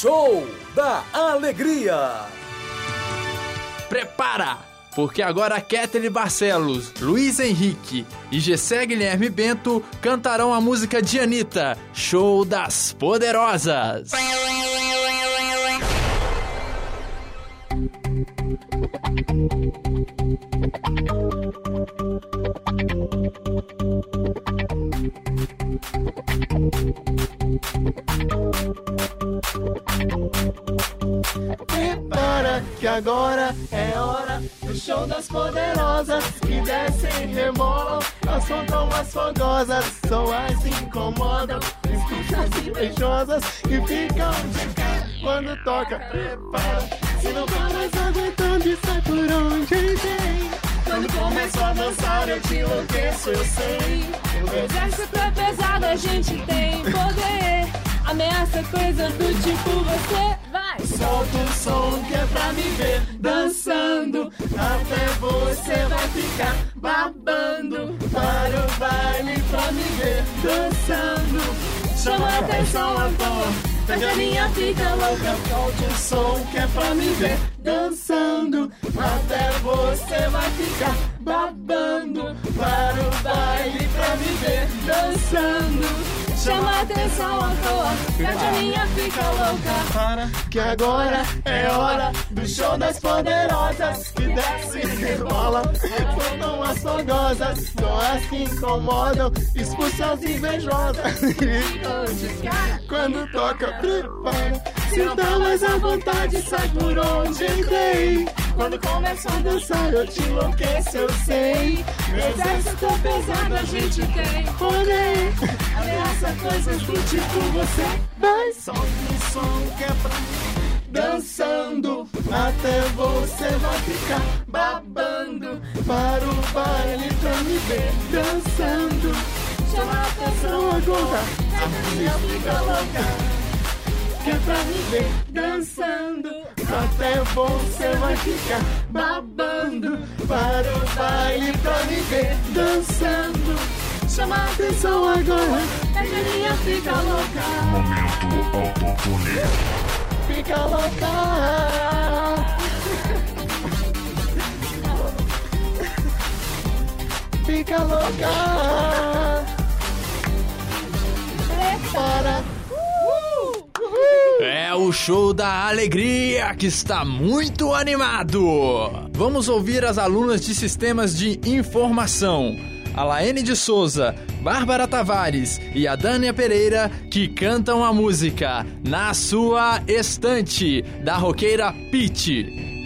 Show da Alegria. Prepara, porque agora Kathleen Barcelos, Luiz Henrique e Gessé Guilherme Bento cantarão a música de Anitta, Show das Poderosas. Prepara que agora é hora do show das poderosas que descem e rebolam. Elas contam as fogosas, são as incomodam, escutas invejosas e ficam de cara quando toca. Prepara, se não tá mais aguentando e sai por onde vem. Quando começo a dançar eu te enlouqueço, eu sei. O exército é pesado, a gente tem poder. Ameaça coisa do tipo você vai. Solta o som que é pra me ver dançando. Até você vai ficar babando. Para o baile pra. A atenção à toa. Pega a minha fica louca. Solte o som que é pra me ver dançando. Até você vai ficar babando. Para o baile pra me ver dançando. Chama atenção à toa, pede a minha fica louca. Para que agora é hora do show das poderosas que desce rebola. Soltam as fogosas, são as que incomodam, expulsam as invejosas. Quando toca, prepara. Se tá mais à vontade, sai por onde entrei. Quando começa a dançar, eu te enlouqueço, eu sei. Exército pesado, a gente tem poder. Ameaça coisas do tipo você. Vai, solta o som que é pra dançando até você vai ficar babando para o baile pra me ver dançando. Chama a atenção agora, a minha fica louca que é pra me ver dançando. Até você vai ficar babando para o baile pra me ver dançando. Chama a atenção agora, a minha fica louca. Momento autotune. Fica louca. Fica louca. Prepara. É o show da alegria que está muito animado. Vamos ouvir as alunas de sistemas de informação, a Laene de Souza, Bárbara Tavares e a Dânia Pereira, que cantam a música Na Sua Estante, da roqueira Pete.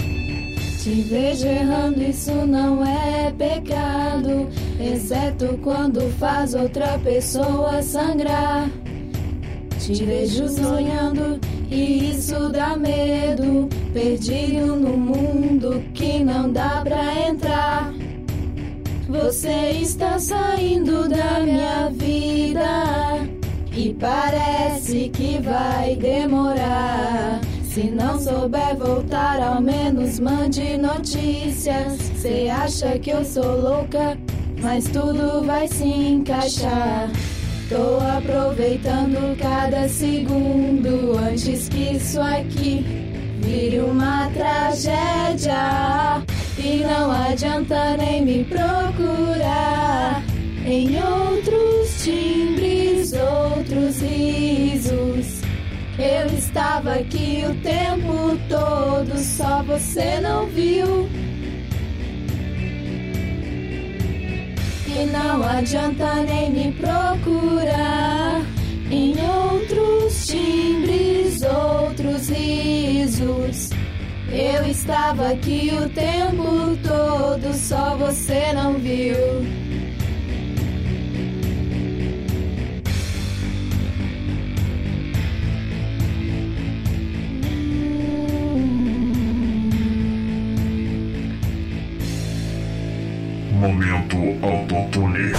Te vejo errando, isso não é pecado, exceto quando faz outra pessoa sangrar. Te vejo sonhando e isso dá medo, perdido no mundo que não dá pra entrar. Você está saindo da minha vida e parece que vai demorar. Se não souber voltar, ao menos mande notícias. Cê acha que eu sou louca, mas tudo vai se encaixar. Tô aproveitando cada segundo antes que isso aqui vire uma tragédia. E não adianta nem me procurar em outros timbres, outros risos. Eu estava aqui o tempo todo, só você não viu. E não adianta nem me procurar em outros timbres, outros risos. Eu estava aqui o tempo todo, só você não viu. Autotune.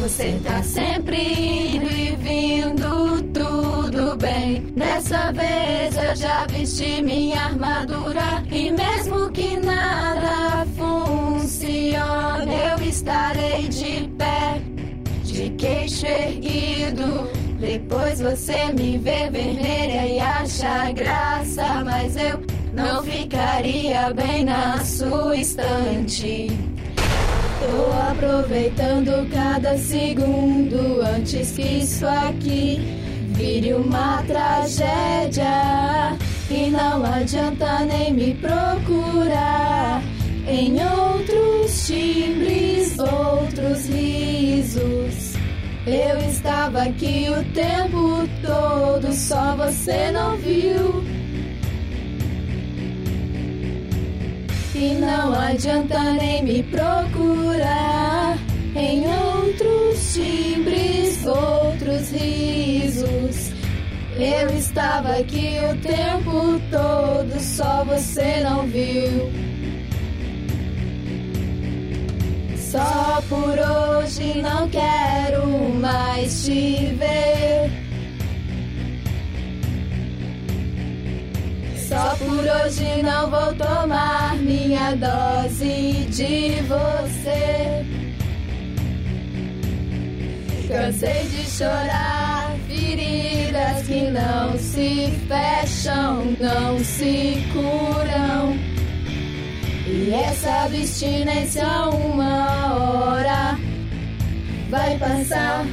Você tá sempre vindo, tudo bem. Dessa vez eu já vesti minha armadura. E mesmo que nada funcione, eu estarei de pé, de queixo erguido. Depois você me vê vermelha e acha graça, mas eu não ficaria bem na sua estante. Tô aproveitando cada segundo antes que isso aqui vire uma tragédia. E não adianta nem me procurar em outros timbres, outros risos. Eu estava aqui o tempo todo, só você não viu. E não adianta nem me procurar em outros timbres, outros risos. Eu estava aqui o tempo todo, só você não viu. Só por hoje não quero mais te ver. Hoje não vou tomar minha dose de você. Cansei de chorar, feridas que não se fecham, não se curam. E essa abstinência uma hora vai passar.